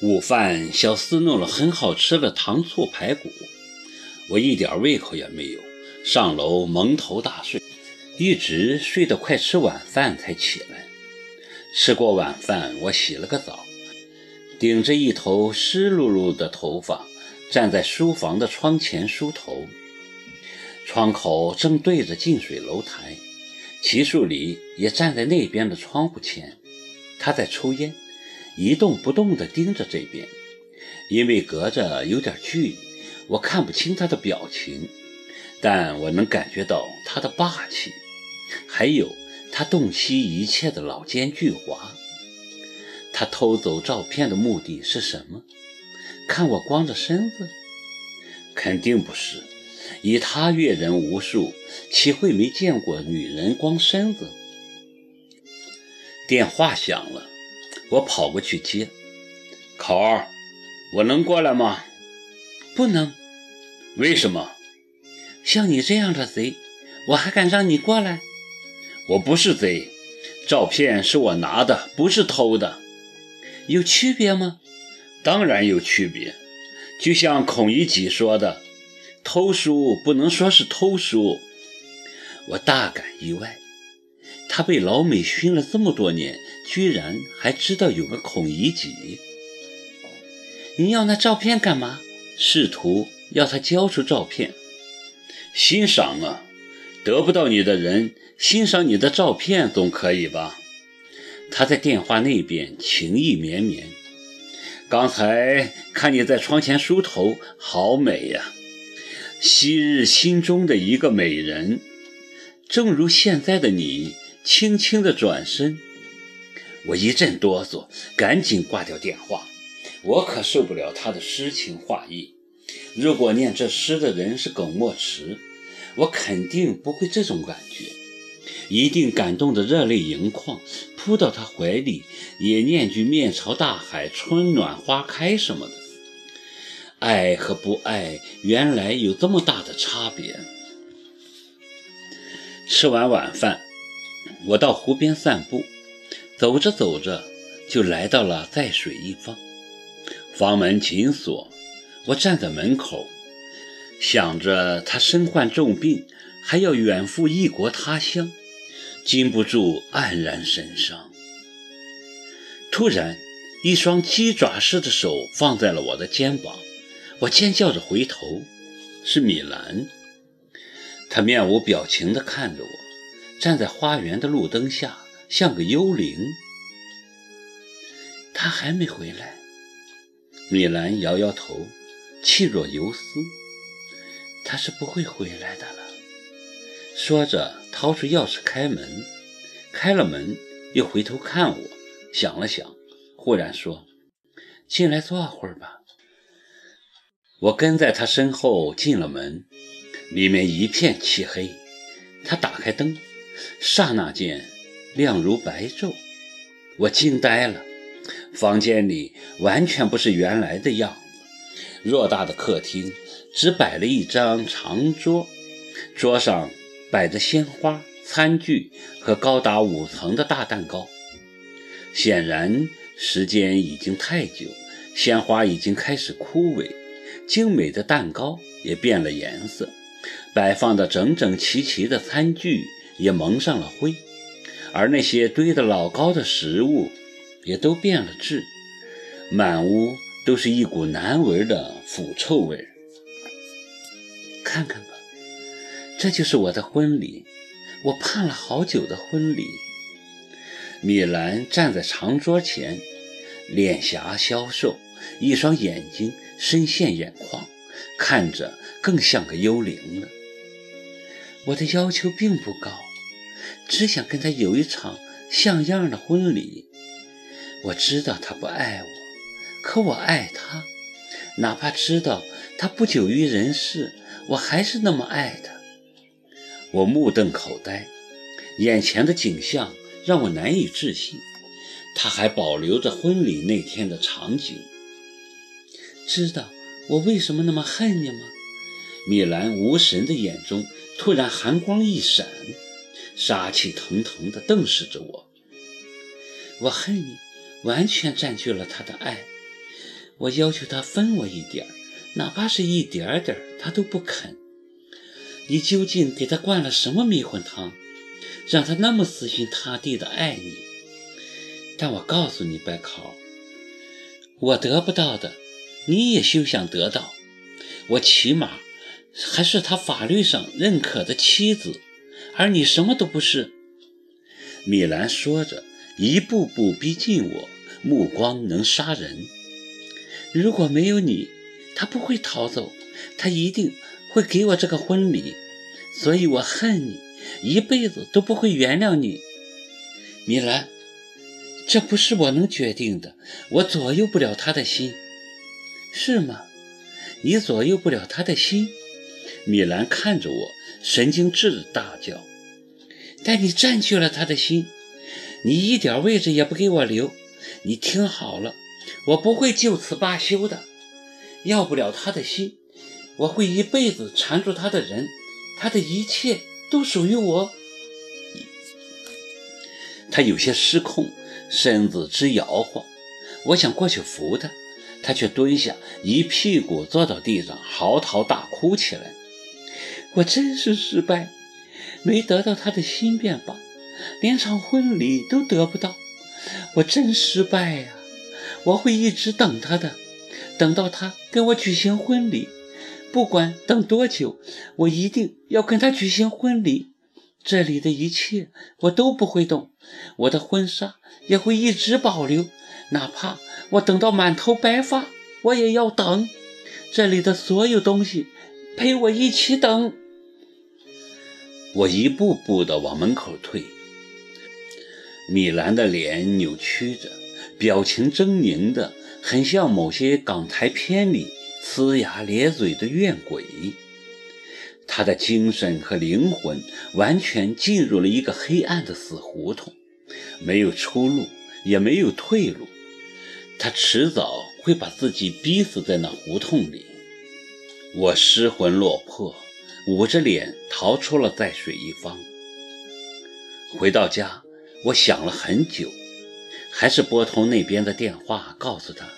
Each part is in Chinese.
午饭，小厮弄了很好吃的糖醋排骨，我一点胃口也没有，上楼蒙头大睡，一直睡得快吃晚饭才起来。吃过晚饭，我洗了个澡，顶着一头湿漉漉的头发，站在书房的窗前梳头。窗口正对着近水楼台，齐树礼也站在那边的窗户前，他在抽烟。一动不动地盯着这边，因为隔着有点距离，我看不清他的表情，但我能感觉到他的霸气，还有他洞悉一切的老奸巨猾。他偷走照片的目的是什么？看我光着身子？肯定不是。以他阅人无数，岂会没见过女人光身子？电话响了。我跑过去接，考儿，我能过来吗？不能。为什么？像你这样的贼，我还敢让你过来？我不是贼，照片是我拿的，不是偷的。有区别吗？当然有区别。就像孔乙己说的：“偷书不能说是偷书。”我大感意外。他被老美熏了这么多年，居然还知道有个孔乙己。你要那照片干嘛？试图要他交出照片，欣赏啊！得不到你的人欣赏你的照片总可以吧？他在电话那边情意绵绵。刚才看你在窗前梳头，好美呀！昔日心中的一个美人，正如现在的你。轻轻的转身，我一阵哆嗦，赶紧挂掉电话。我可受不了他的诗情画意。如果念这诗的人是耿墨池，我肯定不会这种感觉，一定感动得热泪盈眶，扑到他怀里，也念句“面朝大海，春暖花开”什么的。爱和不爱，原来有这么大的差别。吃完晚饭。我到湖边散步，走着走着就来到了在水一方。房门紧锁，我站在门口，想着他身患重病，还要远赴异国他乡，禁不住黯然神伤。突然，一双鸡爪似的手放在了我的肩膀，我尖叫着回头，是米兰。她面无表情地看着我。站在花园的路灯下，像个幽灵。他还没回来。米兰摇摇头，气若游丝。他是不会回来的了。说着，掏出钥匙开门，开了门，又回头看我，想了想，忽然说：“进来坐会儿吧。”我跟在他身后进了门，里面一片漆黑。他打开灯。刹那间，亮如白昼，我惊呆了。房间里完全不是原来的样子。偌大的客厅只摆了一张长桌，桌上摆着鲜花、餐具和高达五层的大蛋糕。显然，时间已经太久，鲜花已经开始枯萎，精美的蛋糕也变了颜色，摆放的整整齐齐的餐具。也蒙上了灰，而那些堆得老高的食物也都变了质，满屋都是一股难闻的腐臭味。看看吧，这就是我的婚礼，我盼了好久的婚礼。米兰站在长桌前，脸颊消瘦，一双眼睛深陷眼眶，看着更像个幽灵了。我的要求并不高。只想跟他有一场像样的婚礼。我知道他不爱我，可我爱他。哪怕知道他不久于人世，我还是那么爱他。我目瞪口呆，眼前的景象让我难以置信。他还保留着婚礼那天的场景。知道我为什么那么恨你吗？米兰无神的眼中突然寒光一闪。杀气腾腾地瞪视着我，我恨你，完全占据了他的爱。我要求他分我一点哪怕是一点点他都不肯。你究竟给他灌了什么迷魂汤，让他那么死心塌地的爱你？但我告诉你，白考，我得不到的，你也休想得到。我起码还是他法律上认可的妻子，而你什么都不是。米兰说着，一步步逼近我，目光能杀人。如果没有你，他不会逃走，他一定会给我这个婚礼。所以我恨你，一辈子都不会原谅你，米兰。这不是我能决定的，我左右不了他的心，是吗？你左右不了他的心。米兰看着我，神经质的大叫：“但你占据了他的心，你一点位置也不给我留。你听好了，我不会就此罢休的。要不了他的心，我会一辈子缠住他的人，他的一切都属于我。”他有些失控。身子直摇晃，我想过去扶他，他却蹲下，一屁股坐到地上，嚎啕大哭起来。我真是失败，没得到他的心便罢，连场婚礼都得不到。我真失败呀！我会一直等他的，等到他跟我举行婚礼，不管等多久，我一定要跟他举行婚礼。这里的一切我都不会动，我的婚纱也会一直保留，哪怕我等到满头白发，我也要等。这里的所有东西，陪我一起等。我一步步地往门口退，米兰的脸扭曲着，表情狰狞的，很像某些港台片里呲牙咧嘴的怨鬼。他的精神和灵魂完全进入了一个黑暗的死胡同，没有出路，也没有退路。他迟早会把自己逼死在那胡同里。我失魂落魄，捂着脸逃出了在水一方。回到家，我想了很久，还是拨通那边的电话，告诉他：“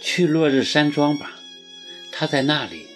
去落日山庄吧，他在那里。”